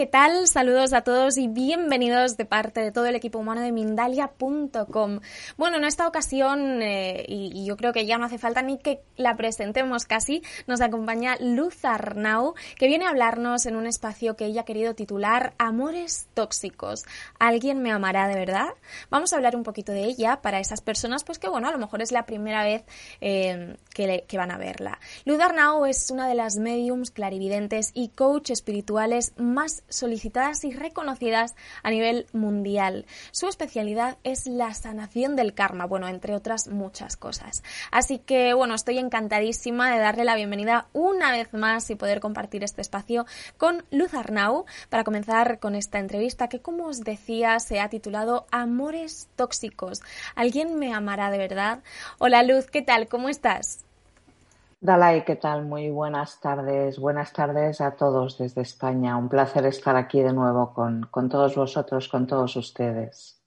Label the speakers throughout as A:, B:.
A: ¿Qué tal? Saludos a todos y bienvenidos de parte de todo el equipo humano de Mindalia.com. Bueno, en esta ocasión, eh, y, yo creo que ya no hace falta ni que la presentemos casi, nos acompaña Luz Arnau, que viene a hablarnos en un espacio que ella ha querido titular Amores Tóxicos. ¿Alguien me amará de verdad? Vamos a hablar un poquito de ella para esas personas, pues que bueno, a lo mejor es la primera vez eh, que, van a verla. Luz Arnau es una de las mediums clarividentes y coach espirituales más solicitadas y reconocidas a nivel mundial. Su especialidad es la sanación del karma, bueno, entre otras muchas cosas. Así que, bueno, estoy encantadísima de darle la bienvenida una vez más y poder compartir este espacio con Luz Arnau para comenzar con esta entrevista que, como os decía, se ha titulado Amores Tóxicos. ¿Alguien me amará de verdad? Hola Luz, ¿qué tal? ¿Cómo estás?
B: Dalai, ¿qué tal? Muy buenas tardes. Buenas tardes a todos desde España. Un placer estar aquí de nuevo con, con todos vosotros, con todos ustedes.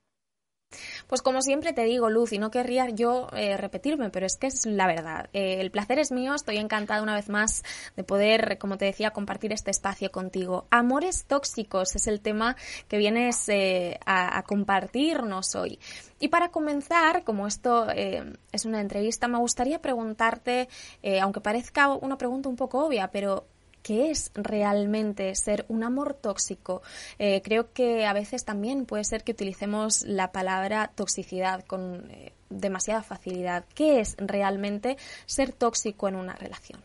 A: Pues como siempre te digo, Luz, y no querría yo eh, repetirme, pero es que es la verdad. Eh, el placer es mío, estoy encantada una vez más de poder, como te decía, compartir este espacio contigo. Amores tóxicos es el tema que vienes eh, a, a, compartirnos hoy. Y para comenzar, como esto es una entrevista, me gustaría preguntarte, aunque parezca una pregunta un poco obvia, pero qué es realmente ser un amor tóxico. Eh, creo que a veces también puede ser que utilicemos la palabra toxicidad con eh, demasiada facilidad. ¿Qué es realmente ser tóxico en una relación?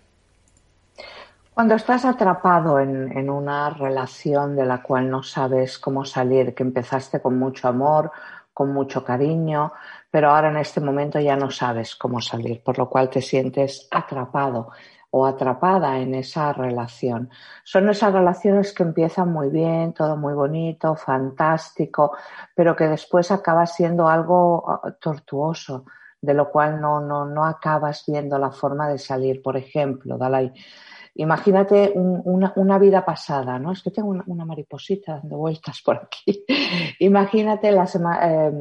B: Cuando estás atrapado en, en, una relación de la cual no sabes cómo salir, que empezaste con mucho amor, con mucho cariño, pero ahora en este momento ya no sabes cómo salir, por lo cual te sientes atrapado o atrapada en esa relación. Son esas relaciones que empiezan muy bien, todo muy bonito, fantástico, pero que después acaba siendo algo ah, tortuoso, de lo cual no, no, no acabas viendo la forma de salir. Por ejemplo, Dalai, imagínate una, una, vida pasada, ¿no? Es que tengo una, mariposita dando vueltas por aquí. imagínate la eh,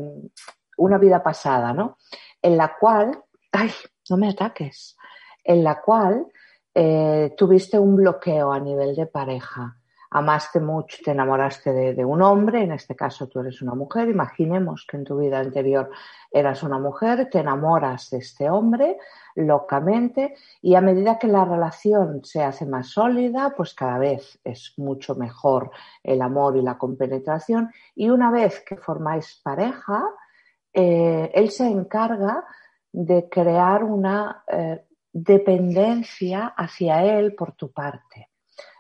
B: una vida pasada, ¿no? En la cual, ay, no me ataques, en la cual eh, tuviste un bloqueo a nivel de pareja. Amaste mucho, te enamoraste de, un hombre, en este caso tú eres una mujer, imaginemos que en tu vida anterior eras una mujer, te enamoras de este hombre locamente y a medida que la relación se hace más sólida, pues cada vez es mucho mejor el amor y la compenetración y una vez que formáis pareja, eh, él se encarga de crear una eh, dependencia hacia él por tu parte,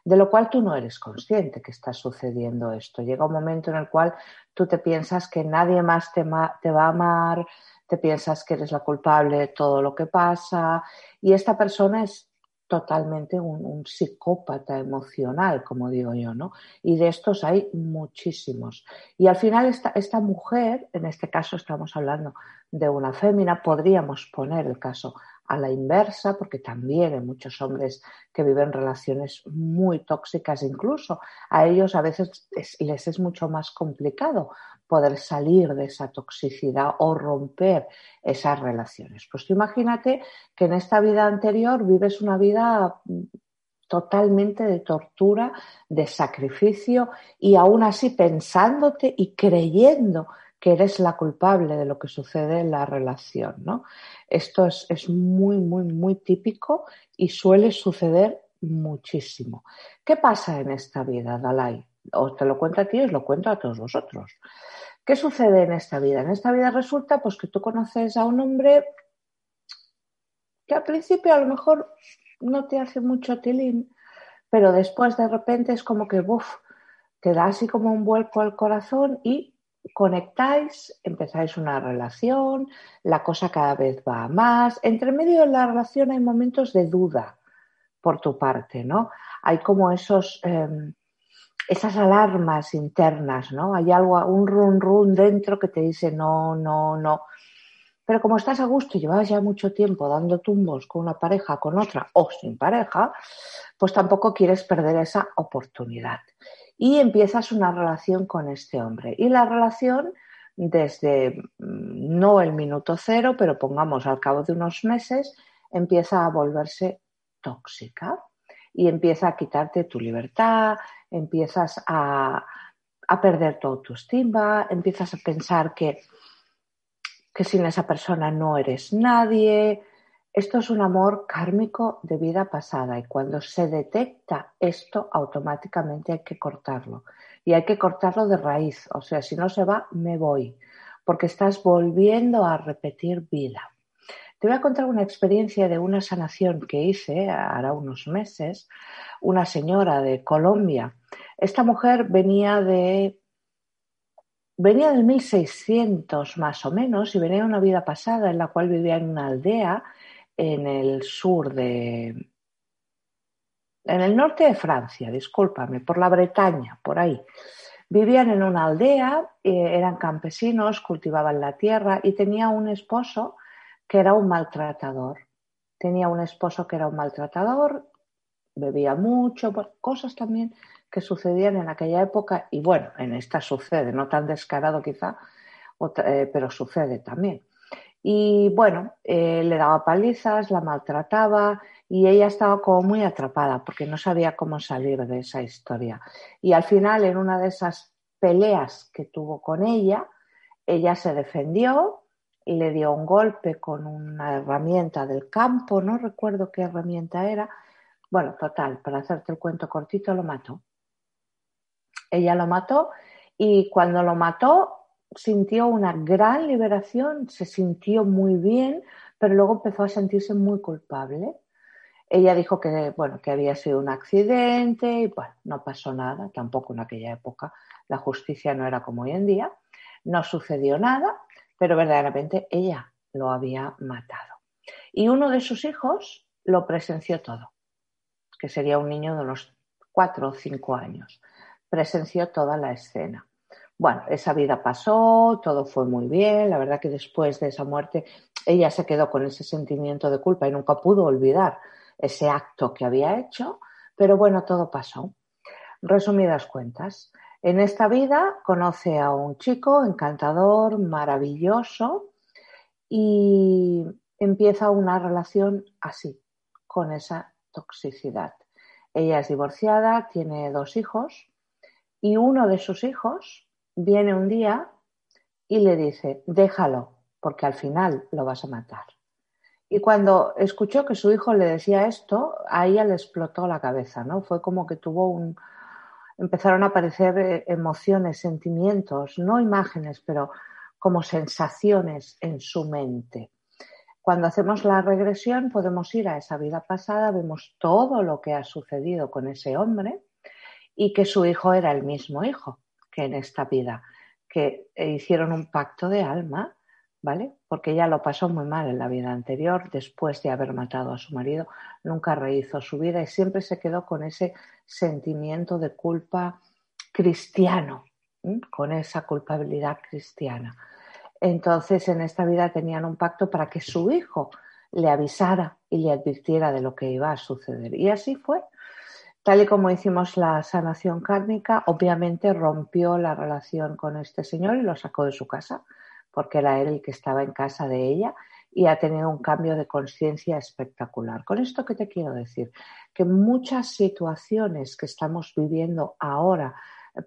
B: de lo cual tú no eres consciente que está sucediendo esto. Llega un momento en el cual tú te piensas que nadie más te, va a amar, te piensas que eres la culpable de todo lo que pasa y esta persona es totalmente un, psicópata emocional, como digo yo, ¿no? Y de estos hay muchísimos. Y al final esta, esta mujer, en este caso estamos hablando de una fémina, podríamos poner el caso a la inversa, porque también hay muchos hombres que viven relaciones muy tóxicas, incluso a ellos a veces les es mucho más complicado poder salir de esa toxicidad o romper esas relaciones. Pues tú imagínate que en esta vida anterior vives una vida totalmente de tortura, de sacrificio y aún así pensándote y creyendo que eres la culpable de lo que sucede en la relación, ¿no? Esto es, es muy, muy, muy típico y suele suceder muchísimo. ¿Qué pasa en esta vida, Dalai? Os te lo cuento a ti, os lo cuento a todos vosotros. ¿Qué sucede en esta vida? En esta vida resulta pues que tú conoces a un hombre que al principio a lo mejor no te hace mucho tilín, pero después de repente es como que, uff, te da así como un vuelco al corazón y conectáis, empezáis una relación, la cosa cada vez va más. Entre medio de la relación hay momentos de duda por tu parte, ¿no? Hay como esos, em, esas alarmas internas, ¿no? Hay algo, un run run dentro que te dice no, no, no. Pero como estás a gusto y llevas ya mucho tiempo dando tumbos con una pareja, con otra o sin pareja, pues tampoco quieres perder esa oportunidad y empiezas una relación con este hombre. Y la relación desde mm, no el minuto cero, pero pongamos al cabo de unos meses, empieza a volverse tóxica y empieza a quitarte tu libertad, empiezas a, a perder tu autoestima, empiezas a pensar que, que sin esa persona no eres nadie, esto es un amor kármico de vida pasada y cuando se detecta esto automáticamente hay que cortarlo y hay que cortarlo de raíz, o sea, si no se va, me voy, porque estás volviendo a repetir vida. Te voy a contar una experiencia de una sanación que hice hará unos meses, una señora de Colombia. Esta mujer venía de venía del 1600 más o menos y venía de una vida pasada en la cual vivía en una aldea en el sur de... en el norte de Francia, discúlpame, por la Bretaña, por ahí. Vivían en una aldea, eh, eran campesinos, cultivaban la tierra y tenía un esposo que era un maltratador. Tenía un esposo que era un maltratador, bebía mucho, cosas también que sucedían en aquella época y bueno, en esta sucede, no tan descarado quizá, eh, pero sucede también. Y bueno, eh, le daba palizas, la maltrataba y ella estaba como muy atrapada porque no sabía cómo salir de esa historia. Y al final, en una de esas peleas que tuvo con ella, ella se defendió le dio un golpe con una herramienta del campo, no recuerdo qué herramienta era. Bueno, total, para hacerte el cuento cortito, lo mató. Ella lo mató y cuando lo mató, sintió una gran liberación, se sintió muy bien, pero luego empezó a sentirse muy culpable. Ella dijo que, bueno, que había sido un accidente y bueno, no pasó nada, tampoco en aquella época la justicia no era como hoy en día, no sucedió nada, pero verdaderamente ella lo había matado. Y uno de sus hijos lo presenció todo, que sería un niño de unos cuatro o cinco años. Presenció toda la escena. Bueno, esa vida pasó, todo fue muy bien, la verdad que después de esa muerte ella se quedó con ese sentimiento de culpa y nunca pudo olvidar ese acto que había hecho, pero bueno, todo pasó. Resumidas cuentas, en esta vida conoce a un chico encantador, maravilloso y empieza una relación así, con esa toxicidad. Ella es divorciada, tiene dos hijos y uno de sus hijos viene un día y le dice, déjalo, porque al final lo vas a matar. Y cuando escuchó que su hijo le decía esto, a ella le explotó la cabeza, ¿no? Fue como que tuvo un... empezaron a aparecer eh, emociones, sentimientos, no imágenes, pero como sensaciones en su mente. Cuando hacemos la regresión podemos ir a esa vida pasada, vemos todo lo que ha sucedido con ese hombre y que su hijo era el mismo hijo en esta vida, que hicieron un pacto de alma, ¿vale? Porque ella lo pasó muy mal en la vida anterior, después de haber matado a su marido, nunca rehizo su vida y siempre se quedó con ese sentimiento de culpa cristiano, con esa culpabilidad cristiana. Entonces, en esta vida tenían un pacto para que su hijo le avisara y le advirtiera de lo que iba a suceder. Y así fue. Tal y como hicimos la sanación kármica, obviamente rompió la relación con este señor y lo sacó de su casa, porque era él el que estaba en casa de ella y ha tenido un cambio de conciencia espectacular. Con esto, ¿qué te quiero decir? Que muchas situaciones que estamos viviendo ahora,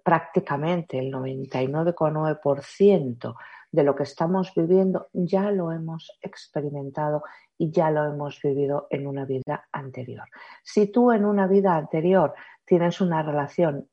B: prácticamente el 99,9% de lo que estamos viviendo, ya lo hemos experimentado y ya lo hemos vivido en una vida anterior. Si tú en una vida anterior tienes una relación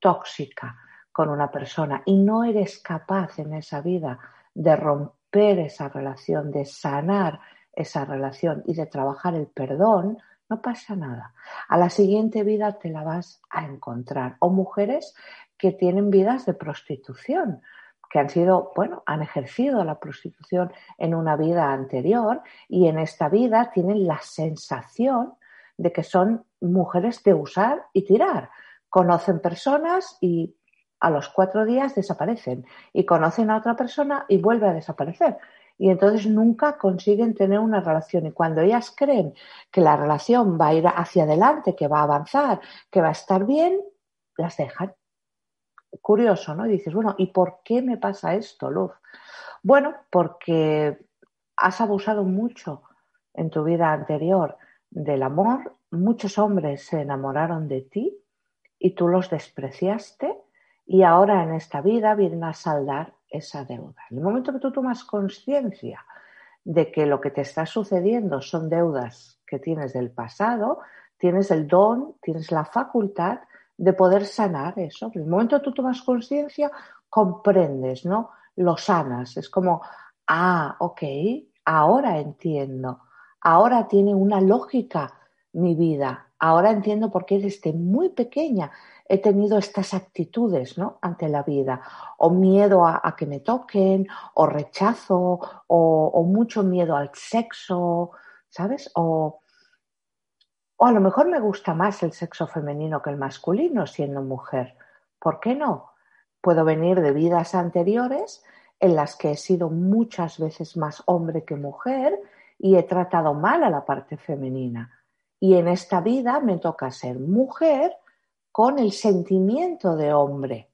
B: tóxica con una persona y no eres capaz en esa vida de romper esa relación, de sanar esa relación y de trabajar el perdón, no pasa nada. A la siguiente vida te la vas a encontrar. O mujeres que tienen vidas de prostitución, que han sido, bueno, han ejercido la prostitución en una vida anterior y en esta vida tienen la sensación de que son mujeres de usar y tirar. Conocen personas y a los cuatro días desaparecen y conocen a otra persona y vuelve a desaparecer. Y entonces nunca consiguen tener una relación. Y cuando ellas creen que la relación va a ir hacia adelante, que va a avanzar, que va a estar bien, las dejan curioso, ¿no? Y dices, bueno, ¿y por qué me pasa esto, Luz? Bueno, porque has abusado mucho en tu vida anterior del amor, muchos hombres se enamoraron de ti y tú los despreciaste y ahora en esta vida vienen a saldar esa deuda. En el momento que tú tomas conciencia de que lo que te está sucediendo son deudas que tienes del pasado, tienes el don, tienes la facultad de poder sanar eso. En el momento tú tomas conciencia, comprendes, ¿no? Lo sanas. Es como, ah, ok, ahora entiendo. Ahora tiene una lógica mi vida. Ahora entiendo por qué desde muy pequeña he tenido estas actitudes ¿no? ante la vida, o miedo a, que me toquen, o rechazo, o, o, mucho miedo al sexo, ¿sabes? O, o a lo mejor me gusta más el sexo femenino que el masculino siendo mujer. ¿Por qué no? Puedo venir de vidas anteriores en las que he sido muchas veces más hombre que mujer y he tratado mal a la parte femenina. Y en esta vida me toca ser mujer con el sentimiento de hombre,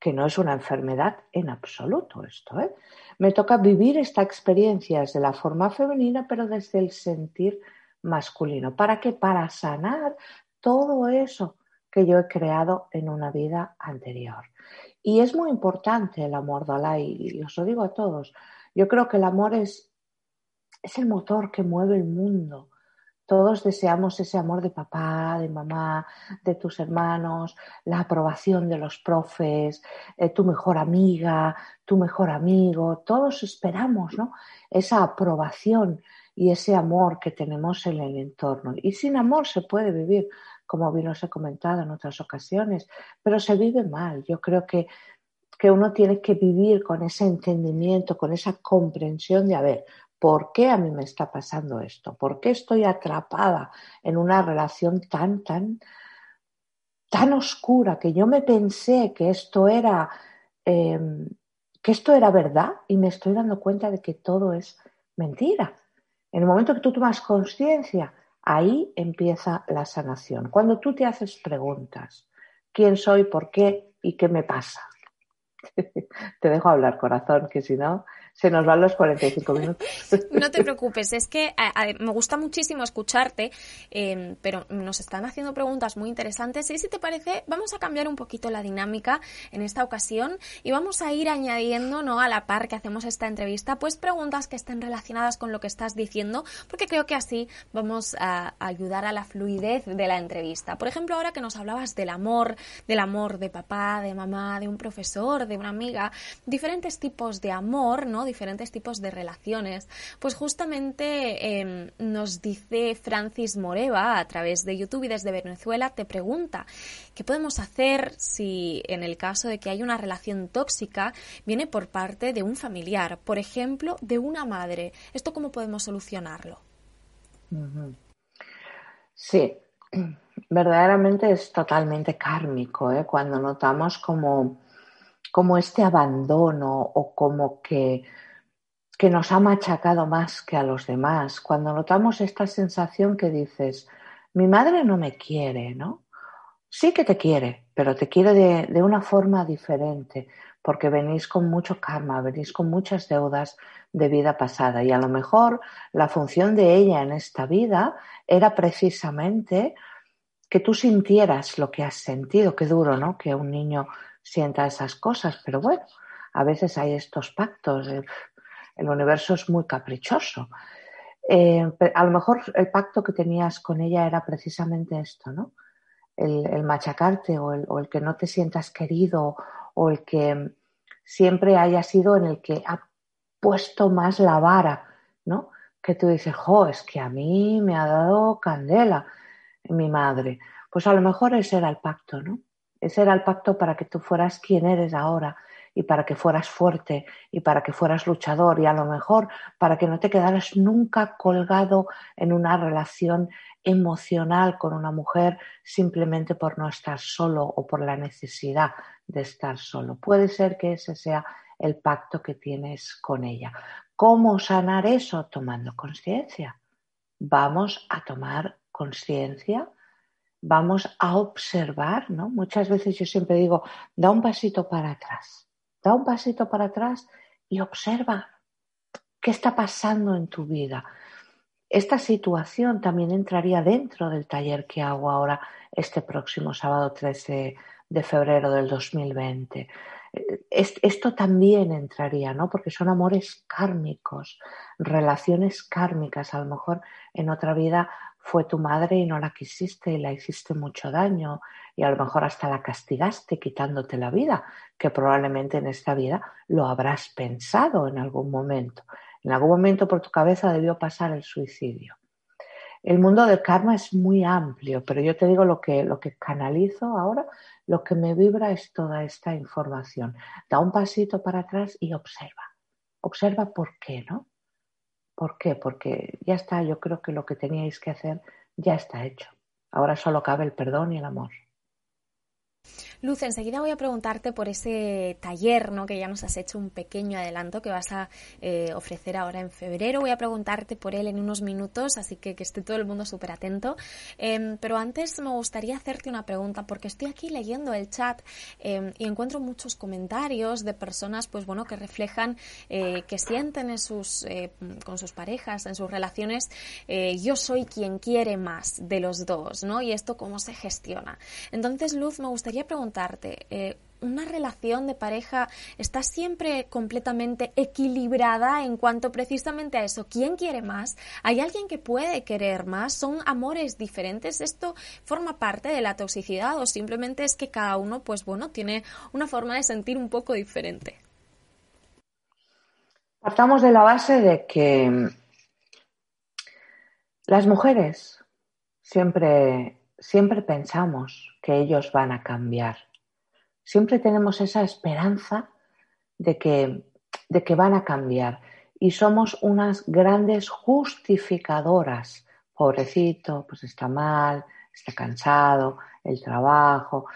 B: que no es una enfermedad en absoluto esto. ¿eh? Me toca vivir esta experiencia desde la forma femenina, pero desde el sentir masculino. ¿Para qué? Para sanar todo eso que yo he creado en una vida anterior. Y es muy importante el amor, Dalai, y os lo digo a todos. Yo creo que el amor es, es el motor que mueve el mundo. Todos deseamos ese amor de papá, de mamá, de tus hermanos, la aprobación de los profes, eh, tu mejor amiga, tu mejor amigo. Todos esperamos ¿no? esa aprobación y ese amor que tenemos en el entorno. Y sin amor se puede vivir, como bien os he comentado en otras ocasiones, pero se vive mal. Yo creo que, que uno tiene que vivir con ese entendimiento, con esa comprensión de, a ver, ¿por qué a mí me está pasando esto? ¿Por qué estoy atrapada en una relación tan, tan, tan oscura que yo me pensé que esto era... Em, que esto era verdad y me estoy dando cuenta de que todo es mentira. En el momento que tú tomas conciencia, ahí empieza la sanación. Cuando tú te haces preguntas, ¿quién soy, por qué y qué me pasa? te dejo hablar, corazón, que si no, se nos van los 45 minutos.
A: no te preocupes, es que me gusta muchísimo escucharte, em, pero nos están haciendo preguntas muy interesantes y si te parece, vamos a cambiar un poquito la dinámica en esta ocasión y vamos a ir añadiendo, ¿no? A la par que hacemos esta entrevista, pues preguntas que estén relacionadas con lo que estás diciendo, porque creo que así vamos a ayudar a la fluidez de la entrevista. Por ejemplo, ahora que nos hablabas del amor, del amor de papá, de mamá, de un profesor, de una amiga, diferentes tipos de amor, ¿no? Diferentes tipos de relaciones. Pues justamente em, nos dice Francis Moreva a través de YouTube y desde Venezuela te pregunta qué podemos hacer si en el caso de que hay una relación tóxica viene por parte de un familiar, por ejemplo, de una madre. ¿Esto cómo podemos solucionarlo?
B: Sí, verdaderamente es totalmente kármico, ¿eh? cuando notamos como como este abandono o como que, que nos ha machacado más que a los demás. Cuando notamos esta sensación que dices, mi madre no me quiere, ¿no? Sí que te quiere, pero te quiere de, de una forma diferente, porque venís con mucho karma, venís con muchas deudas de vida pasada y a lo mejor la función de ella en esta vida era precisamente que tú sintieras lo que has sentido. Qué duro, ¿no? Que un niño sienta esas cosas, pero bueno, a veces hay estos pactos. El universo es muy caprichoso. Eh, a lo mejor el pacto que tenías con ella era precisamente esto, ¿no? El, machacarte o el, o el, que no te sientas querido o el que siempre haya sido en el que ha puesto más la vara, ¿no? que tú dices, jo, es que a mí me ha dado candela mi madre. Pues a lo mejor ese era el pacto, ¿no? Ese era el pacto para que tú fueras quien eres ahora y para que fueras fuerte y para que fueras luchador y a lo mejor para que no te quedaras nunca colgado en una relación emocional con una mujer simplemente por no estar solo o por la necesidad de estar solo. Puede ser que ese sea el pacto que tienes con ella. ¿Cómo sanar eso? Tomando conciencia. Vamos a tomar conciencia, vamos a observar, ¿no? Muchas veces yo siempre digo, da un pasito para atrás, da un pasito para atrás y observa qué está pasando en tu vida. Esta situación también entraría dentro del taller que hago ahora este próximo sábado 13 de febrero del 2020 esto también entraría, ¿no? Porque son amores kármicos, relaciones kármicas. A lo mejor en otra vida fue tu madre y no la quisiste y la hiciste mucho daño y a lo mejor hasta la castigaste quitándote la vida, que probablemente en esta vida lo habrás pensado en algún momento. En algún momento por tu cabeza debió pasar el suicidio. El mundo del karma es muy amplio, pero yo te digo lo que, lo que canalizo ahora, lo que me vibra es toda esta información. Da un pasito para atrás y observa. Observa por qué, ¿no? ¿Por qué? Porque ya está, yo creo que lo que teníais que hacer ya está hecho. Ahora solo cabe el perdón y el amor.
A: Luz, enseguida voy a preguntarte por ese taller, ¿no? Que ya nos has hecho un pequeño adelanto que vas a eh, ofrecer ahora en febrero. Voy a preguntarte por él en unos minutos, así que que esté todo el mundo súper atento. Em, pero antes me gustaría hacerte una pregunta, porque estoy aquí leyendo el chat em, y encuentro muchos comentarios de personas, pues bueno, que reflejan eh, que sienten en sus, eh, con sus parejas, en sus relaciones, yo soy quien quiere más de los dos, ¿no? Y esto cómo se gestiona. Entonces, Luz, me gustaría preguntar eh, ¿una relación de pareja está siempre completamente equilibrada en cuanto precisamente a eso? ¿Quién quiere más? ¿Hay alguien que puede querer más? ¿Son amores diferentes? ¿Esto forma parte de la toxicidad o simplemente es que cada uno, pues bueno, tiene una forma de sentir un poco diferente?
B: Partamos de la base de que las mujeres siempre siempre pensamos que ellos van a cambiar. Siempre tenemos esa esperanza de que, de que van a cambiar y somos unas grandes justificadoras. Pobrecito, pues está mal, está cansado, el trabajo,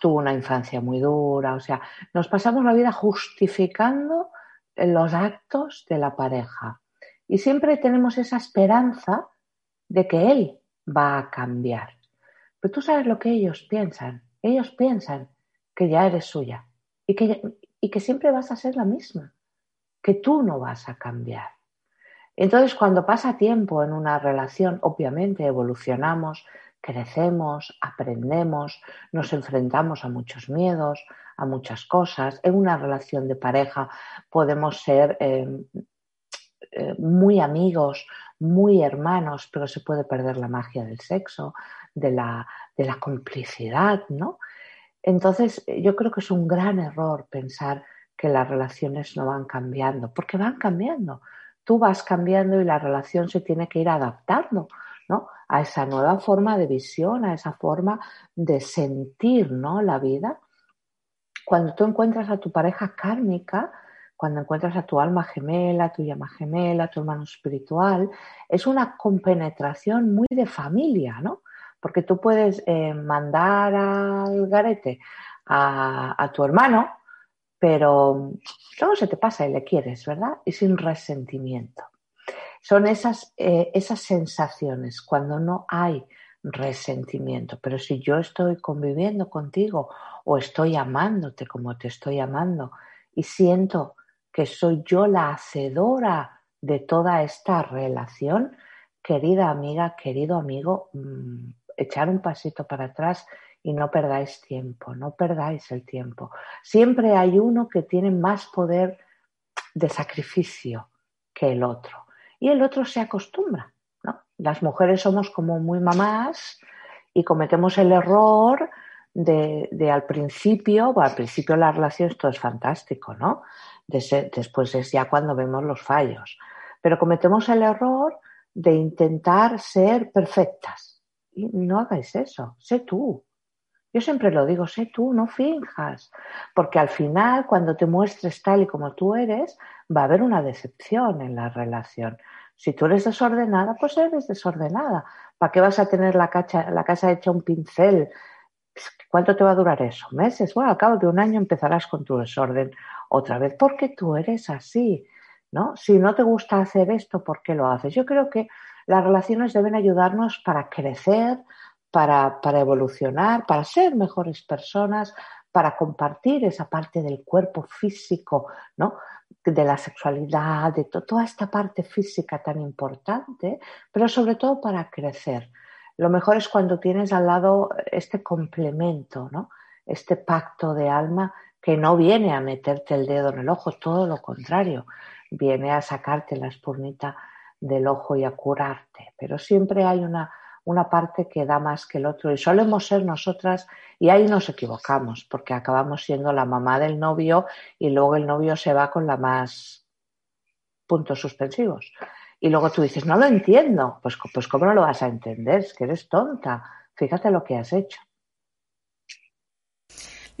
B: tuvo una infancia muy dura, o sea, nos pasamos la vida justificando los actos de la pareja y siempre tenemos esa esperanza de que él va a cambiar. Pero tú sabes lo que ellos piensan. Ellos piensan que ya eres suya y que, y que siempre vas a ser la misma, que tú no vas a cambiar. Entonces, cuando pasa tiempo en una relación, obviamente evolucionamos, crecemos, aprendemos, nos enfrentamos a muchos miedos, a muchas cosas. En una relación de pareja podemos ser eh, eh, muy amigos, muy hermanos, pero se puede perder la magia del sexo, de la, de la complicidad, ¿no? Entonces, yo creo que es un gran error pensar que las relaciones no van cambiando, porque van cambiando. Tú vas cambiando y la relación se tiene que ir adaptando, ¿no? A esa nueva forma de visión, a esa forma de sentir, ¿no? La vida. Cuando tú encuentras a tu pareja kármica, cuando encuentras a tu alma gemela, tu llama gemela, tu hermano espiritual, es una compenetración muy de familia, ¿no? Porque tú puedes eh, mandar al garete a, tu hermano, pero luego se te pasa y le quieres, ¿verdad? Y sin resentimiento. Son esas, eh, esas sensaciones cuando no hay resentimiento. Pero si yo estoy conviviendo contigo o estoy amándote como te estoy amando y siento que soy yo la hacedora de toda esta relación, querida amiga, querido amigo, mm, echar un pasito para atrás y no perdáis tiempo, no perdáis el tiempo. Siempre hay uno que tiene más poder de sacrificio que el otro y el otro se acostumbra. ¿no? Las mujeres somos como muy mamás y cometemos el error de, al principio, al principio la relación esto es fantástico, ¿no? después es ya cuando vemos los fallos. Pero cometemos el error de intentar ser perfectas. No hagáis eso, sé tú. Yo siempre lo digo, sé tú, no finjas, porque al final cuando te muestres tal y como tú eres, va a haber una decepción en la relación. Si tú eres desordenada, pues eres desordenada. ¿Para qué vas a tener la, la casa hecha un pincel? ¿Cuánto te va a durar eso? ¿Meses? Bueno, al cabo de un año empezarás con tu desorden otra vez, porque tú eres así, ¿no? Si no te gusta hacer esto, ¿por qué lo haces? Yo creo que las relaciones deben ayudarnos para crecer, para, para evolucionar, para ser mejores personas, para compartir esa parte del cuerpo físico, ¿no? de la sexualidad, de toda esta parte física tan importante, pero sobre todo para crecer. Lo mejor es cuando tienes al lado este complemento, ¿no? este pacto de alma que no viene a meterte el dedo en el ojo, todo lo contrario, viene a sacarte la espurnita del ojo y a curarte. Pero siempre hay una una parte que da más que el otro y solemos ser nosotras y ahí nos equivocamos porque acabamos siendo la mamá del novio y luego el novio se va con la más puntos suspensivos. Y luego tú dices, no lo entiendo. Pues, pues ¿cómo no lo vas a entender? Es que eres tonta. Fíjate lo que has hecho.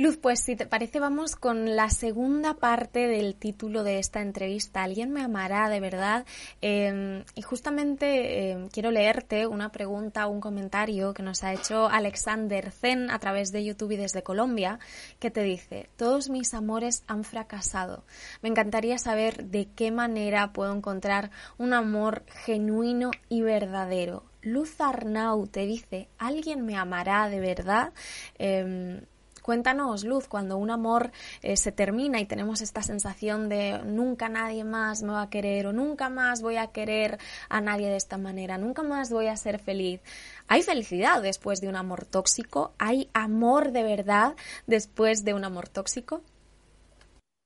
A: Luz, pues si te parece vamos con la segunda parte del título de esta entrevista. Alguien me amará de verdad. Em, y justamente em, quiero leerte una pregunta, un comentario que nos ha hecho Alexander Zen a través de YouTube y desde Colombia, que te dice, todos mis amores han fracasado. Me encantaría saber de qué manera puedo encontrar un amor genuino y verdadero. Luz Arnau te dice, ¿alguien me amará de verdad? Em, Cuéntanos, Luz, cuando un amor eh, se termina y tenemos esta sensación de nunca nadie más me va a querer o nunca más voy a querer a nadie de esta manera, nunca más voy a ser feliz. ¿Hay felicidad después de un amor tóxico? ¿Hay amor de verdad después de un amor tóxico?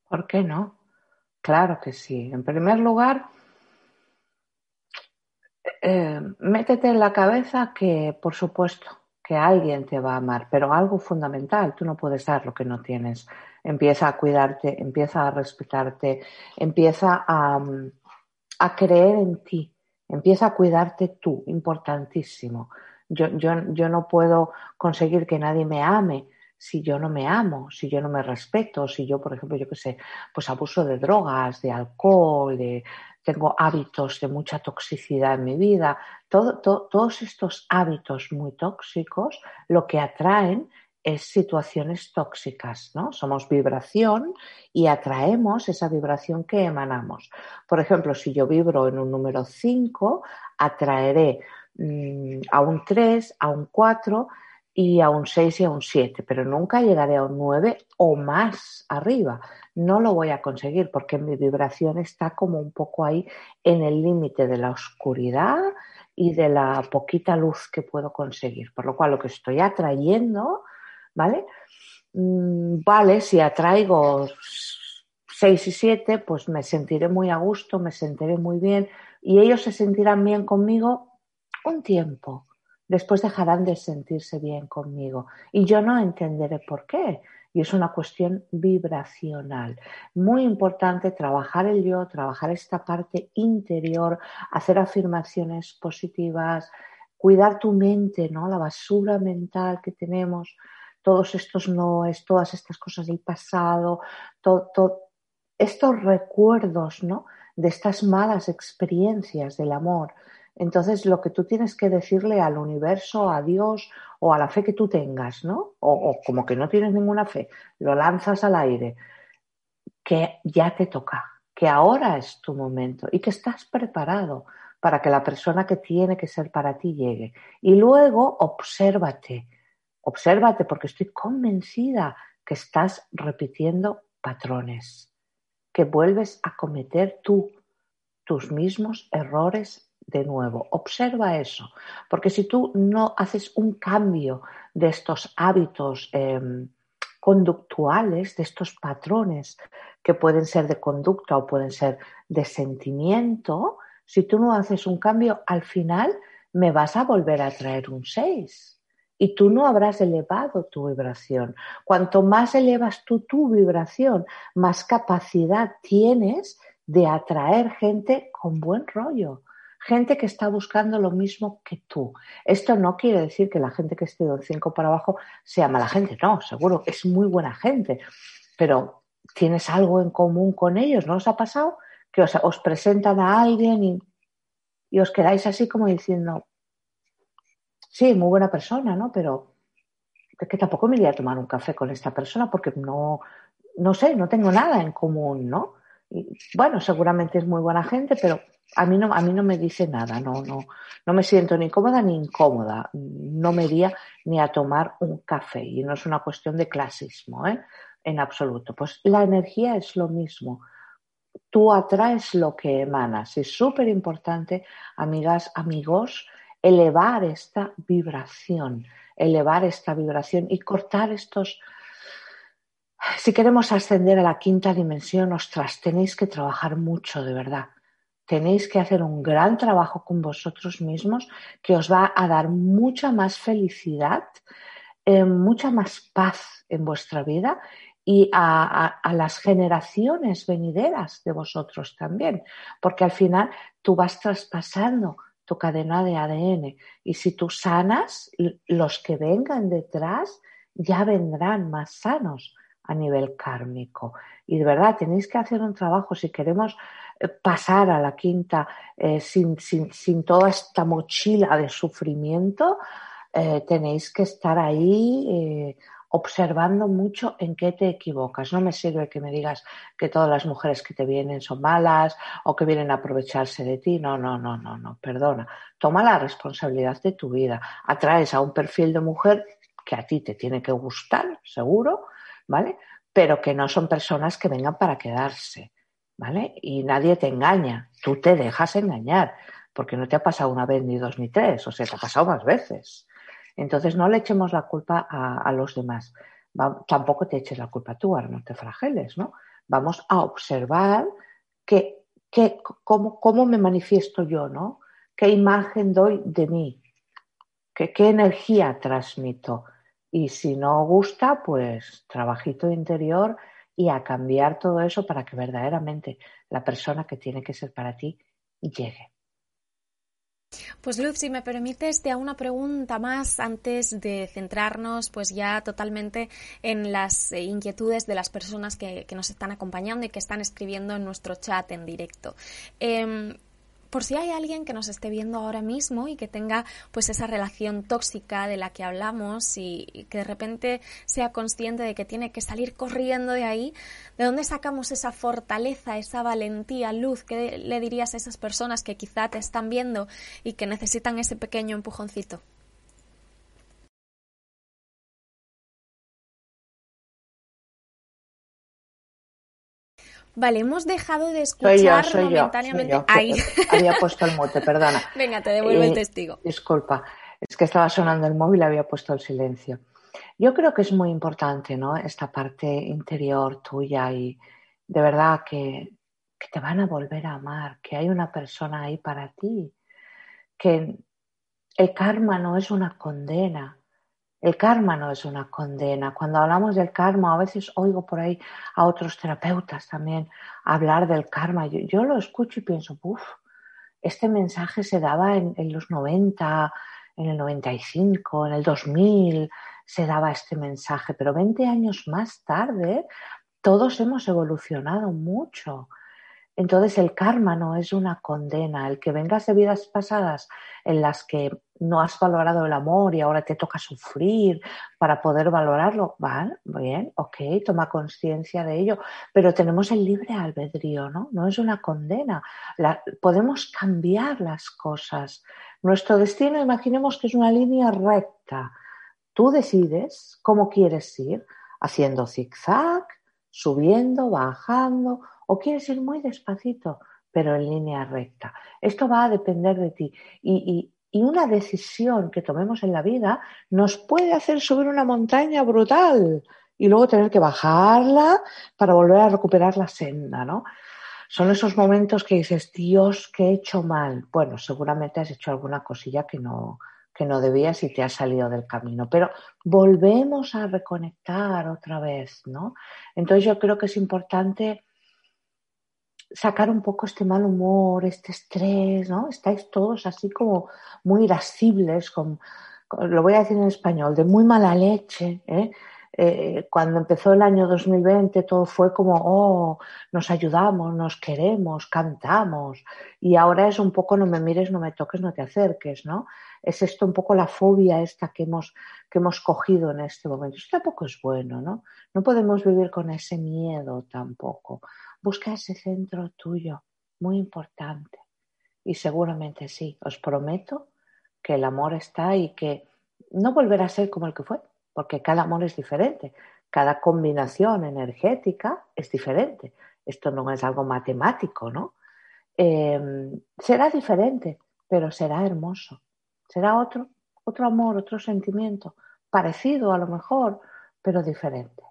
B: ¿Por qué no? Claro que sí. En primer lugar, eh, métete en la cabeza que, por supuesto, que alguien te va a amar, pero algo fundamental, tú no puedes dar lo que no tienes. Empieza a cuidarte, empieza a respetarte, empieza a, a creer en ti, empieza a cuidarte tú, importantísimo. Yo, yo, yo no puedo conseguir que nadie me ame si yo no me amo, si yo no me respeto, si yo, por ejemplo, yo qué sé, pues abuso de drogas, de alcohol, de, tengo hábitos de mucha toxicidad en mi vida, todos estos hábitos muy tóxicos lo que atraen es situaciones tóxicas, ¿no? Somos vibración y atraemos esa vibración que emanamos. Por ejemplo, si yo vibro en un número 5, atraeré mm, a un 3, a un 4 y a un 6 y a un 7, pero nunca llegaré a un 9 o más arriba no lo voy a conseguir porque mi vibración está como un poco ahí en el límite de la oscuridad y de la poquita luz que puedo conseguir. Por lo cual lo que estoy atrayendo, ¿vale? Mm, vale, si atraigo 6 y 7, pues me sentiré muy a gusto, me sentiré muy bien y ellos se sentirán bien conmigo un tiempo. Después dejarán de sentirse bien conmigo y yo no entenderé por qué y es una cuestión vibracional. Muy importante trabajar el yo, trabajar esta parte interior, hacer afirmaciones positivas, cuidar tu mente, ¿no? La basura mental que tenemos, todos estos noes, todas estas cosas del pasado, estos recuerdos, ¿no? De estas malas experiencias del amor. Entonces, lo que tú tienes que decirle al universo, a Dios o a la fe que tú tengas, ¿no? O, como que no tienes ninguna fe, lo lanzas al aire, que ya te toca, que ahora es tu momento y que estás preparado para que la persona que tiene que ser para ti llegue. Y luego, obsérvate, obsérvate porque estoy convencida que estás repitiendo patrones, que vuelves a cometer tú tus mismos errores de nuevo. Observa eso, porque si tú no haces un cambio de estos hábitos em, conductuales, de estos patrones que pueden ser de conducta o pueden ser de sentimiento, si tú no haces un cambio, al final me vas a volver a traer un 6 y tú no habrás elevado tu vibración. Cuanto más elevas tú tu vibración, más capacidad tienes de atraer gente con buen rollo, gente que está buscando lo mismo que tú. Esto no quiere decir que la gente que esté de un 5 para abajo sea mala gente, no, seguro, es muy buena gente, pero tienes algo en común con ellos, ¿no os ha pasado? Que os, presentan a alguien y, y os quedáis así como diciendo, sí, muy buena persona, ¿no? Pero que tampoco me iría a tomar un café con esta persona porque no, no sé, no tengo nada en común, ¿no? Bueno, seguramente es muy buena gente, pero a mí no, a mí no me dice nada, no, no, no me siento ni cómoda ni incómoda, no me iría ni a tomar un café y no es una cuestión de clasismo, ¿eh? En absoluto. Pues la energía es lo mismo. Tú atraes lo que emanas. Es súper importante, amigas, amigos, elevar esta vibración elevar esta vibración y cortar estos... Si queremos ascender a la quinta dimensión, ostras, tenéis que trabajar mucho, de verdad. Tenéis que hacer un gran trabajo con vosotros mismos que os va a dar mucha más felicidad, eh, mucha más paz en vuestra vida y a, a, las generaciones venideras de vosotros también, porque al final tú vas traspasando tu cadena de ADN. Y si tú sanas, los que vengan detrás ya vendrán más sanos a nivel kármico. Y de verdad, tenéis que hacer un trabajo si queremos eh, pasar a la quinta eh, sin, sin, sin, toda esta mochila de sufrimiento, eh, tenéis que estar ahí observando mucho en qué te equivocas. No me sirve que me digas que todas las mujeres que te vienen son malas o que vienen a aprovecharse de ti. No, no, no, no, no, perdona. Toma la responsabilidad de tu vida. Atraes a un perfil de mujer que a ti te tiene que gustar, seguro, ¿vale? Pero que no son personas que vengan para quedarse, ¿vale? Y nadie te engaña. Tú te dejas engañar porque no te ha pasado una vez, ni dos, ni tres, o sea, te ha pasado más veces. Entonces no le echemos la culpa a, los demás. tampoco te eches la culpa tú, ahora no te frageles, ¿no? Vamos a observar que, cómo, cómo, me manifiesto yo, ¿no? ¿Qué imagen doy de mí? ¿Qué, qué energía transmito? Y si no gusta, pues trabajito interior y a cambiar todo eso para que verdaderamente la persona que tiene que ser para ti llegue.
A: Pues Luz, si me permites, te hago una pregunta más antes de centrarnos pues ya totalmente en las eh, inquietudes de las personas que, nos están acompañando y que están escribiendo en nuestro chat en directo. Em, por si hay alguien que nos esté viendo ahora mismo y que tenga pues esa relación tóxica de la que hablamos y, que de repente sea consciente de que tiene que salir corriendo de ahí, ¿de dónde sacamos esa fortaleza, esa valentía, luz? ¿Qué le dirías a esas personas que quizá te están viendo y que necesitan ese pequeño empujoncito? Vale, hemos dejado de escuchar momentáneamente. Ahí.
B: Había puesto el mote, perdona.
A: Venga, te devuelvo el eh, testigo.
B: Disculpa, es que estaba sonando el móvil y había puesto el silencio. Yo creo que es muy importante, ¿no? Esta parte interior tuya y de verdad que, que te van a volver a amar, que hay una persona ahí para ti, que el karma no es una condena, el karma no es una condena. Cuando hablamos del karma, a veces oigo por ahí a otros terapeutas también hablar del karma. Yo, lo escucho y pienso, uff, este mensaje se daba en, en, los 90, en el 95, en el 2000, se daba este mensaje, pero 20 años más tarde todos hemos evolucionado mucho. Entonces el karma no es una condena. El que vengas de vidas pasadas en las que no has valorado el amor y ahora te toca sufrir para poder valorarlo, vale, bien, ok, toma conciencia de ello, pero tenemos el libre albedrío, ¿no? No es una condena. podemos cambiar las cosas. Nuestro destino, imaginemos que es una línea recta. Tú decides cómo quieres ir, haciendo zigzag, subiendo, bajando o quieres ir muy despacito, pero en línea recta. Esto va a depender de ti. Y, una decisión que tomemos en la vida nos puede hacer subir una montaña brutal y luego tener que bajarla para volver a recuperar la senda, ¿no? Son esos momentos que dices, Dios, ¿qué he hecho mal? Bueno, seguramente has hecho alguna cosilla que no, que no debías y te has salido del camino. Pero volvemos a reconectar otra vez, ¿no? Entonces yo creo que es importante sacar un poco este mal humor, este estrés, ¿no? Estáis todos así como muy irascibles, con, lo voy a decir en español, de muy mala leche, ¿eh? Eh, cuando empezó el año 2020 todo fue como, oh, nos ayudamos, nos queremos, cantamos. Y ahora es un poco, no me mires, no me toques, no te acerques, ¿no? Es esto un poco la fobia esta que hemos, que hemos cogido en este momento. Esto tampoco es bueno, ¿no? No podemos vivir con ese miedo tampoco. Busca ese centro tuyo, muy importante. Y seguramente sí, os prometo que el amor está y que no volverá a ser como el que fue porque cada amor es diferente, cada combinación energética es diferente. Esto no es algo matemático, ¿no? Em, será diferente, pero será hermoso. Será otro, otro amor, otro sentimiento, parecido a lo mejor, pero diferente.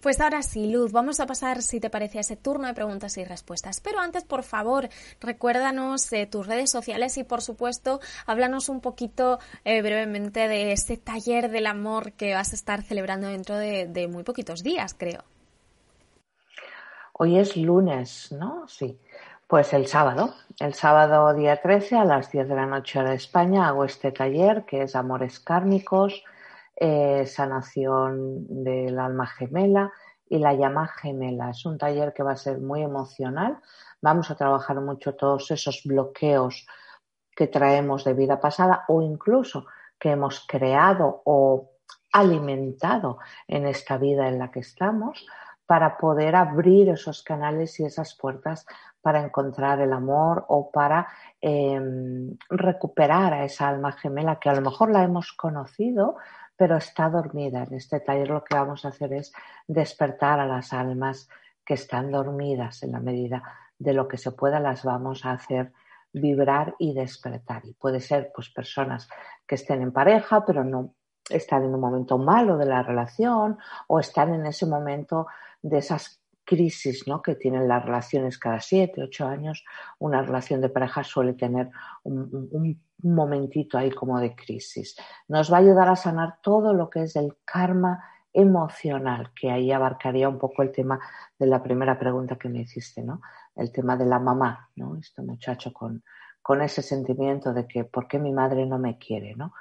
A: Pues ahora sí, Luz, vamos a pasar, si te parece, a ese turno de preguntas y respuestas. Pero antes, por favor, recuérdanos eh, tus redes sociales y, por supuesto, háblanos un poquito eh, brevemente de ese taller del amor que vas a estar celebrando dentro de, muy poquitos días, creo.
B: Hoy es lunes, ¿no? Sí. Pues el sábado, el sábado día 13 a las 10 de la noche de España hago este taller que es Amores Kármicos eh, sanación del alma gemela y la llama gemela. Es un taller que va a ser muy emocional. Vamos a trabajar mucho todos esos bloqueos que traemos de vida pasada o incluso que hemos creado o alimentado en esta vida en la que estamos para poder abrir esos canales y esas puertas para encontrar el amor o para em, recuperar a esa alma gemela que a lo mejor la hemos conocido, pero está dormida. En este taller lo que vamos a hacer es despertar a las almas que están dormidas en la medida de lo que se pueda, las vamos a hacer vibrar y despertar. Y puede ser pues personas que estén en pareja, pero no están en un momento malo de la relación o están en ese momento de esas crisis ¿no? que tienen las relaciones cada siete, ocho años. Una relación de pareja suele tener un, momentito ahí como de crisis. Nos va a ayudar a sanar todo lo que es el karma emocional, que ahí abarcaría un poco el tema de la primera pregunta que me hiciste, ¿no? El tema de la mamá, ¿no? Este muchacho con, con ese sentimiento de que ¿por qué mi madre no me quiere, ¿no?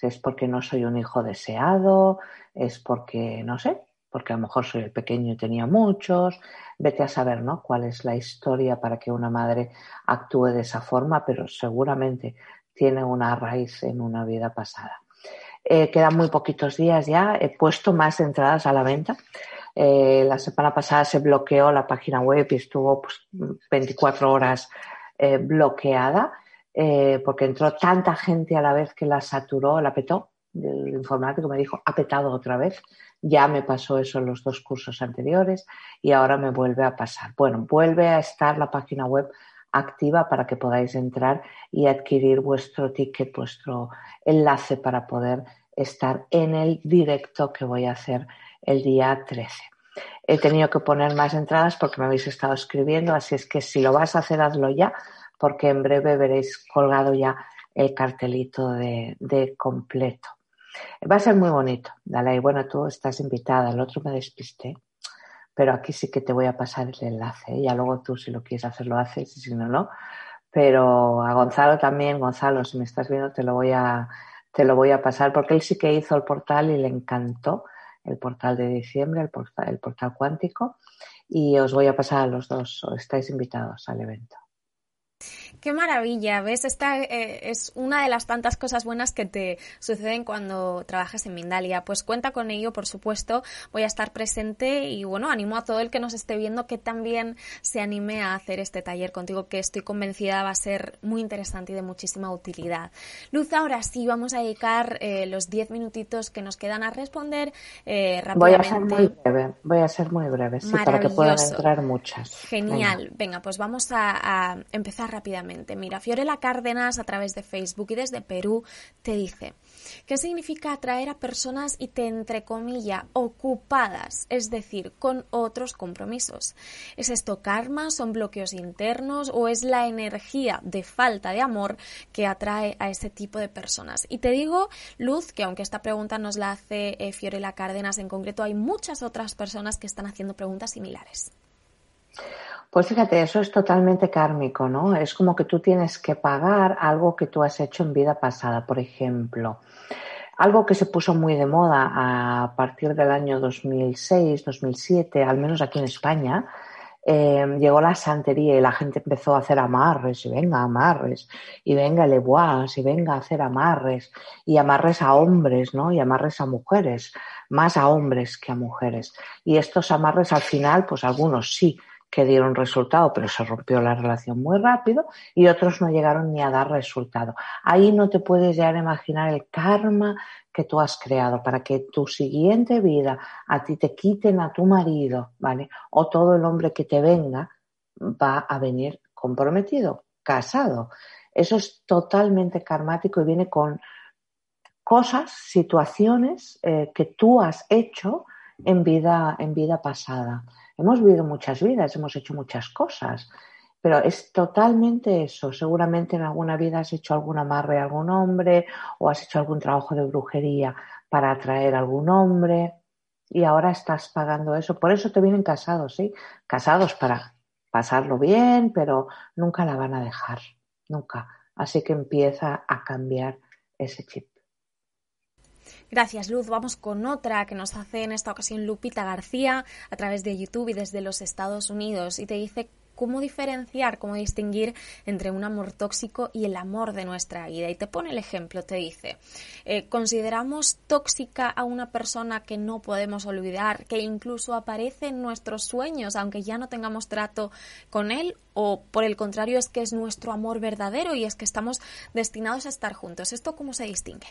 B: Es porque no soy un hijo deseado, es porque, no sé, porque a lo mejor soy el pequeño y tenía muchos, vete a saber, ¿no? Cuál es la historia para que una madre actúe de esa forma, pero seguramente tiene una raíz en una vida pasada. Eh, quedan muy poquitos días ya, he puesto más entradas a la venta. Eh, la semana pasada se bloqueó la página web y estuvo pues, 24 horas eh, bloqueada porque entró tanta gente a la vez que la saturó, la petó. El informático me dijo, ha petado otra vez. Ya me pasó eso en los dos cursos anteriores y ahora me vuelve a pasar. Bueno, vuelve a estar la página web activa para que podáis entrar y adquirir vuestro ticket, vuestro enlace para poder estar en el directo que voy a hacer el día 13. He tenido que poner más entradas porque me habéis estado escribiendo, así es que si lo vas a hacer, hazlo ya, porque en breve veréis colgado ya el cartelito de, completo. Va a ser muy bonito. Dale, bueno, tú estás invitada, el otro me despisté pero aquí sí que te voy a pasar el enlace. ¿eh? Ya luego tú, si lo quieres hacer, lo haces y si no, no. Pero a Gonzalo también, Gonzalo, si me estás viendo, te lo voy a, te lo voy a pasar porque él sí que hizo el portal y le encantó el portal de diciembre, el portal, el portal cuántico. Y os voy a pasar a los dos, estáis invitados al evento.
A: Qué maravilla, ¿ves? Esta eh, es una de las tantas cosas buenas que te suceden cuando trabajas en Mindalia. Pues cuenta con ello, por supuesto. Voy a estar presente y bueno, animo a todo el que nos esté viendo que también se anime a hacer este taller contigo, que estoy convencida va a ser muy interesante y de muchísima utilidad. Luz, ahora sí vamos a dedicar eh, los 10 minutitos que nos quedan a responder eh, rápidamente.
B: Voy a ser muy breve, voy a ser muy breve, sí, para que puedan entrar muchas.
A: Genial. Venga, pues vamos a empezar rápidamente. Mira, Fiorella Cárdenas a través de Facebook y desde Perú te dice, ¿qué significa atraer a personas y te entre comillas ocupadas, es decir, con otros compromisos? ¿Es esto karma, son bloqueos internos o es la energía de falta de amor que atrae a ese tipo de personas? Y te digo, Luz, que aunque esta pregunta nos la hace eh, Fiorella Cárdenas en concreto, hay muchas otras personas que están haciendo preguntas similares.
B: Pues fíjate, eso es totalmente kármico, ¿no? Es como que tú tienes que pagar algo que tú has hecho en vida pasada, por ejemplo. Algo que se puso muy de moda a partir del año 2006, 2007, al menos aquí en España, eh, llegó la santería y la gente empezó a hacer amarres y venga amarres y venga leguas y venga a hacer amarres y amarres a hombres, ¿no? Y amarres a mujeres, más a hombres que a mujeres. Y estos amarres al final, pues algunos sí que dieron resultado, pero se rompió la relación muy rápido y otros no llegaron ni a dar resultado. Ahí no te puedes ya imaginar el karma que tú has creado para que tu siguiente vida a ti te quiten a tu marido, ¿vale? O todo el hombre que te venga va a venir comprometido, casado. Eso es totalmente karmático y viene con cosas, situaciones eh, que tú has hecho en vida, en vida pasada. Hemos vivido muchas vidas, hemos hecho muchas cosas, pero es totalmente eso. Seguramente en alguna vida has hecho algún amarre a algún hombre o has hecho algún trabajo de brujería para atraer a algún hombre y ahora estás pagando eso. Por eso te vienen casados, ¿sí? Casados para pasarlo bien, pero nunca la van a dejar, nunca. Así que empieza a cambiar ese chip.
A: Gracias, Luz. Vamos con otra que nos hace en esta ocasión Lupita García a través de YouTube y desde los Estados Unidos y te dice cómo diferenciar, cómo distinguir entre un amor tóxico y el amor de nuestra vida. Y te pone el ejemplo, te dice, eh, consideramos tóxica a una persona que no podemos olvidar, que incluso aparece en nuestros sueños, aunque ya no tengamos trato con él, o por el contrario es que es nuestro amor verdadero y es que estamos destinados a estar juntos. ¿Esto cómo se distingue?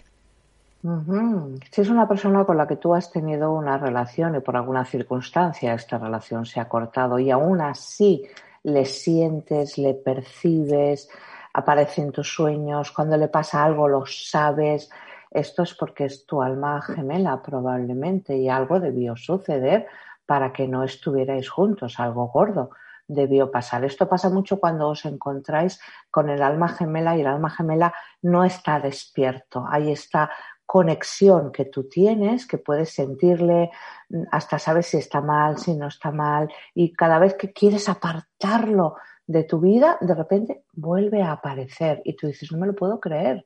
B: Si es una persona con la que tú has tenido una relación y por alguna circunstancia esta relación se ha cortado y aún así le sientes, le percibes, aparece en tus sueños, cuando le pasa algo lo sabes, esto es porque es tu alma gemela probablemente y algo debió suceder para que no estuvierais juntos, algo gordo debió pasar. Esto pasa mucho cuando os encontráis con el alma gemela y el alma gemela no está despierto. Ahí está conexión que tú tienes, que puedes sentirle, mm, hasta sabes si está mal, si no está mal, y cada vez que quieres apartarlo de tu vida, de repente vuelve a aparecer y tú dices, no me lo puedo creer.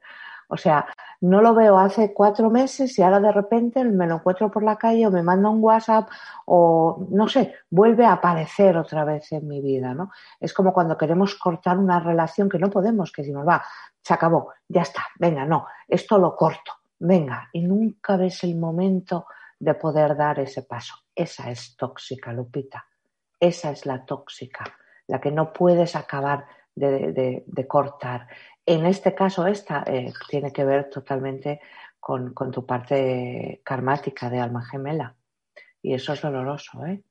B: O sea, no lo veo hace cuatro meses y ahora de repente me lo encuentro por la calle o me manda un WhatsApp o no sé, vuelve a aparecer otra vez en mi vida, ¿no? Es como cuando queremos cortar una relación que no podemos, que decimos, va, se acabó, ya está, venga, no, esto lo corto venga, y nunca ves el momento de poder dar ese paso. Esa es tóxica, Lupita. Esa es la tóxica, la que no puedes acabar de, cortar. En este caso, esta eh, tiene que ver totalmente con, con, tu parte karmática de alma gemela. Y eso es doloroso, ¿eh?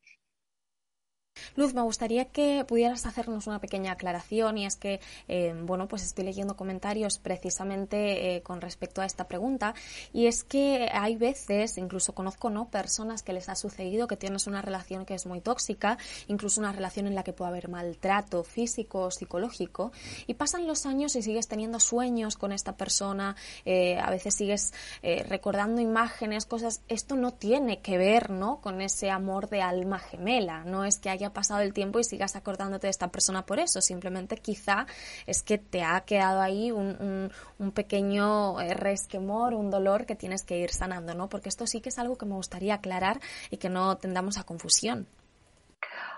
A: Luz, me gustaría que pudieras hacernos una pequeña aclaración y es que, eh, bueno, pues estoy leyendo comentarios precisamente eh, con respecto a esta pregunta y es que hay veces, incluso conozco, ¿no? Personas que les ha sucedido que tienes una relación que es muy tóxica, incluso una relación en la que puede haber maltrato físico o psicológico y pasan los años y sigues teniendo sueños con esta persona, eh, a veces sigues recordando imágenes, cosas, esto no tiene que ver, ¿no? Con ese amor de alma gemela, no es que haya pasado el tiempo y sigas acordándote de esta persona por eso. Simplemente quizá es que te ha quedado ahí un, un, pequeño eh, resquemor, un dolor que tienes que ir sanando, ¿no? Porque esto sí que es algo que me gustaría aclarar y que no tendamos a confusión.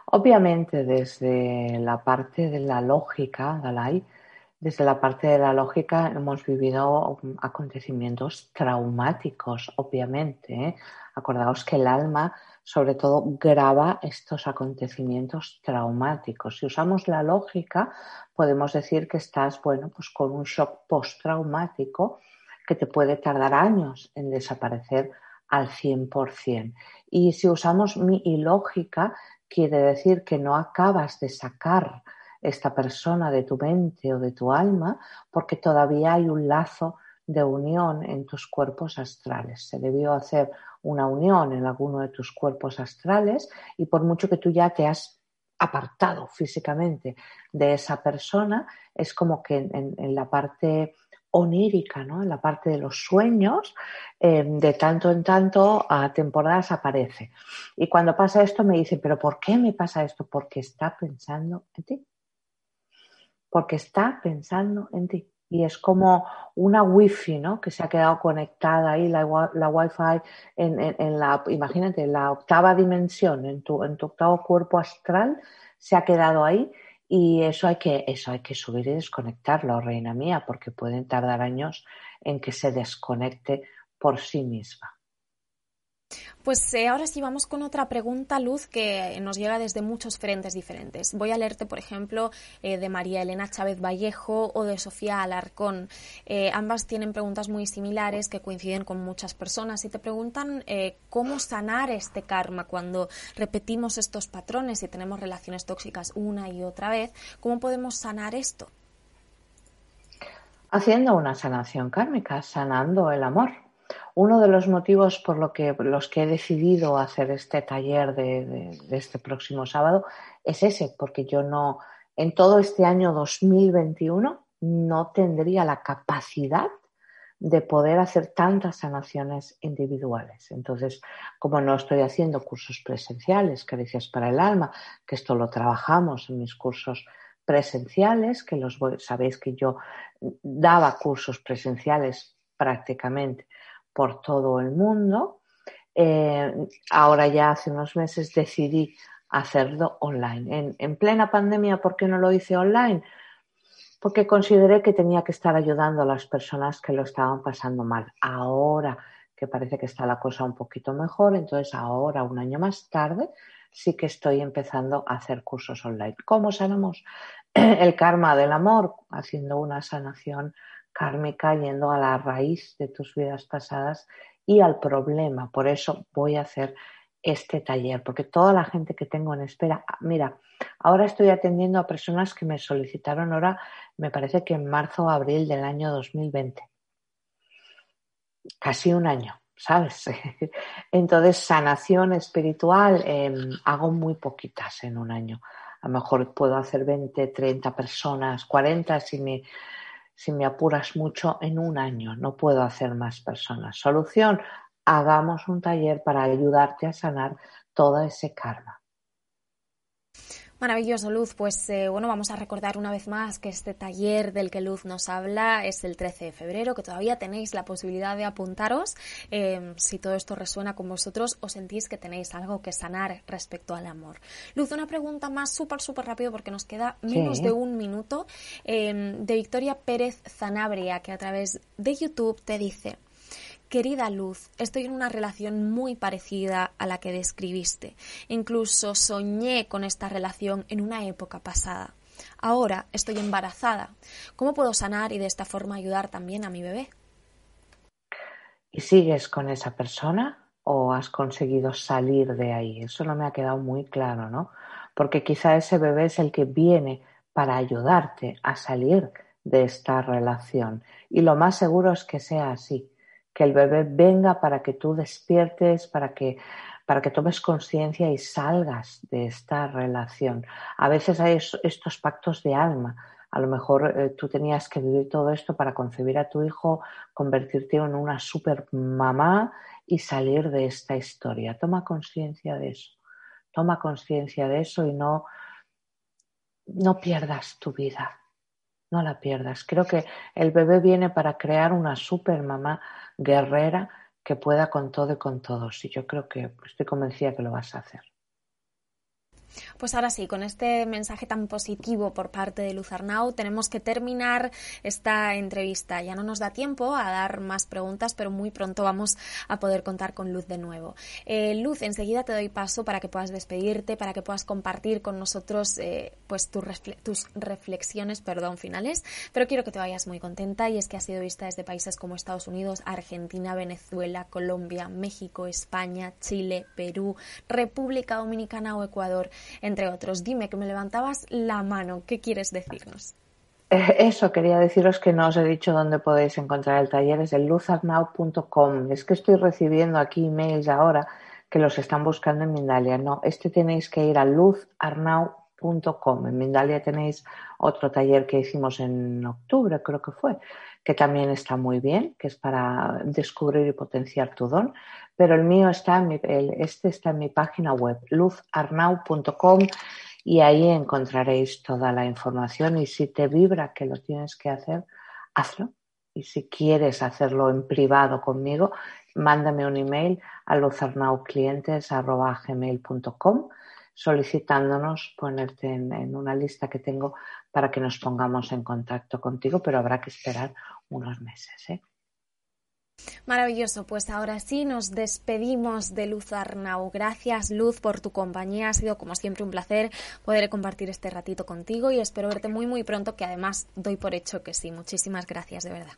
B: Obviamente, desde la parte de la lógica, Dalai, desde la parte de la lógica hemos vivido acontecimientos traumáticos, obviamente. ¿eh? Acordaos que el alma sobre todo graba estos acontecimientos traumáticos. Si usamos la lógica, podemos decir que estás, bueno, pues con un shock postraumático que te puede tardar años en desaparecer al 100%. Y si usamos mi ilógica, quiere decir que no acabas de sacar esta persona de tu mente o de tu alma porque todavía hay un lazo de unión en tus cuerpos astrales. Se debió hacer una unión en alguno de tus cuerpos astrales y por mucho que tú ya te has apartado físicamente de esa persona, es como que en, la parte onírica, ¿no? En la parte de los sueños, eh, de tanto en tanto a temporadas aparece. Y cuando pasa esto me dice, pero ¿por qué me pasa esto? Porque está pensando en ti. Porque está pensando en ti. Y es como una wifi, ¿no? Que se ha quedado conectada ahí, la, la wifi en, la, imagínate, la octava dimensión, en tu, en tu octavo cuerpo astral, se ha quedado ahí y eso hay que, eso hay que subir y desconectarlo, reina mía, porque pueden tardar años en que se desconecte por sí misma.
A: Pues eh, ahora sí vamos con otra pregunta, Luz, que nos llega desde muchos frentes diferentes. Voy a leerte, por ejemplo, eh, de María Elena Chávez Vallejo o de Sofía Alarcón. Eh, ambas tienen preguntas muy similares que coinciden con muchas personas y te preguntan cómo sanar este karma cuando repetimos estos patrones y tenemos relaciones tóxicas una y otra vez. ¿Cómo podemos sanar esto?
B: Haciendo una sanación kármica, sanando el amor uno de los motivos por lo que, los que he decidido hacer este taller de, este próximo sábado es ese, porque yo no, en todo este año 2021, no tendría la capacidad de poder hacer tantas sanaciones individuales. Entonces, como no estoy haciendo cursos presenciales, caricias para el alma, que esto lo trabajamos en mis cursos presenciales, que los sabéis que yo daba cursos presenciales prácticamente por todo el mundo. Eh, ahora ya hace unos meses decidí hacerlo online. En, plena pandemia, ¿por qué no lo hice online? Porque consideré que tenía que estar ayudando a las personas que lo estaban pasando mal. Ahora que parece que está la cosa un poquito mejor, entonces ahora, un año más tarde, sí que estoy empezando a hacer cursos online. ¿Cómo sanamos el karma del amor? Haciendo una sanación kármica yendo a la raíz de tus vidas pasadas y al problema. Por eso voy a hacer este taller, porque toda la gente que tengo en espera, mira, ahora estoy atendiendo a personas que me solicitaron ahora, me parece que en marzo o abril del año 2020. Casi un año, ¿sabes? Entonces, sanación espiritual em, hago muy poquitas en un año. A lo mejor puedo hacer 20, 30 personas, 40 si me si me apuras mucho, en un año no puedo hacer más personas. Solución, hagamos un taller para ayudarte a sanar todo ese karma.
A: Maravilloso, Luz. Pues eh, bueno, vamos a recordar una vez más que este taller del que Luz nos habla es el 13 de febrero, que todavía tenéis la posibilidad de apuntaros. Em, si todo esto resuena con vosotros o sentís que tenéis algo que sanar respecto al amor. Luz, una pregunta más súper, súper rápido porque nos queda menos de un minuto em, de Victoria Pérez Zanabria, que a través de YouTube te dice. Querida Luz, estoy en una relación muy parecida a la que describiste. Incluso soñé con esta relación en una época pasada. Ahora estoy embarazada. ¿Cómo puedo sanar y de esta forma ayudar también a mi bebé?
B: ¿Y sigues con esa persona o has conseguido salir de ahí? Eso no me ha quedado muy claro, ¿no? Porque quizá ese bebé es el que viene para ayudarte a salir de esta relación. Y lo más seguro es que sea así que el bebé venga para que tú despiertes, para que, para que tomes conciencia y salgas de esta relación. A veces hay estos pactos de alma. A lo mejor eh, tú tenías que vivir todo esto para concebir a tu hijo, convertirte en una super mamá y salir de esta historia. Toma conciencia de eso. Toma conciencia de eso y no, no pierdas tu vida. No la pierdas. Creo que el bebé viene para crear una super mamá guerrera que pueda con todo y con todos. Y yo creo que estoy convencida que lo vas a hacer.
A: Pues ahora sí, con este mensaje tan positivo por parte de Luz Arnau, tenemos que terminar esta entrevista. Ya no nos da tiempo a dar más preguntas, pero muy pronto vamos a poder contar con Luz de nuevo. Eh, Luz, enseguida te doy paso para que puedas despedirte, para que puedas compartir con nosotros eh, pues tus, reflexiones perdón, finales, pero quiero que te vayas muy contenta y es que has sido vista desde países como Estados Unidos, Argentina, Venezuela, Colombia, México, España, Chile, Perú, República Dominicana o Ecuador entre otros. Dime que me levantabas la mano. ¿Qué quieres decirnos?
B: Eh, eso, quería deciros que no os he dicho dónde podéis encontrar el taller, es el luzarnau.com. Es que estoy recibiendo aquí emails ahora que los están buscando en Mindalia. No, este tenéis que ir a luzarnau.com. En Mindalia tenéis otro taller que hicimos en octubre, creo que fue, que también está muy bien, que es para descubrir y potenciar tu don, pero el mío está en mi, este está en mi página web, luzarnau.com y ahí encontraréis toda la información y si te vibra que lo tienes que hacer, hazlo. Y si quieres hacerlo en privado conmigo, mándame un email a luzarnauclientes.gmail.com solicitándonos ponerte en, una lista que tengo para que nos pongamos en contacto contigo, pero habrá que esperar unos meses. ¿eh?
A: Maravilloso, pues ahora sí nos despedimos de Luz Arnau. Gracias Luz por tu compañía, ha sido como siempre un placer poder compartir este ratito contigo y espero verte muy muy pronto, que además doy por hecho que sí. Muchísimas gracias, de verdad.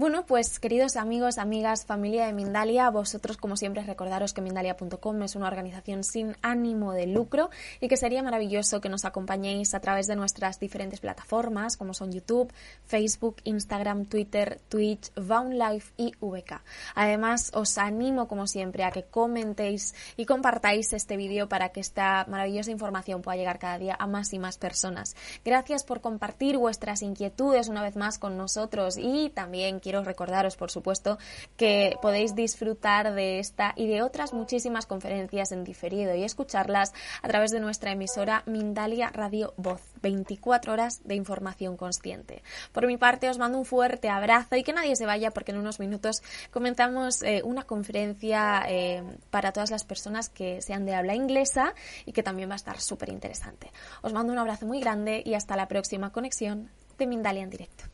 A: Bueno, pues queridos amigos, amigas, familia de Mindalia, vosotros como siempre recordaros que Mindalia.com es una organización sin ánimo de lucro y que sería maravilloso que nos acompañéis a través de nuestras diferentes plataformas como son YouTube, Facebook, Instagram, Twitter, Twitch, Life y VK. Además, os animo como siempre a que comentéis y compartáis este vídeo para que esta maravillosa información pueda llegar cada día a más y más personas. Gracias por compartir vuestras inquietudes una vez más con nosotros y también quiero recordaros, por supuesto, que podéis disfrutar de esta y de otras muchísimas conferencias en diferido y escucharlas a través de nuestra emisora Mindalia Radio Voz. 24 horas de información consciente. Por mi parte, os mando un fuerte abrazo y que nadie se vaya porque en unos minutos comenzamos eh, una conferencia eh, para todas las personas que sean de habla inglesa y que también va a estar súper interesante. Os mando un abrazo muy grande y hasta la próxima conexión de Mindalia en directo.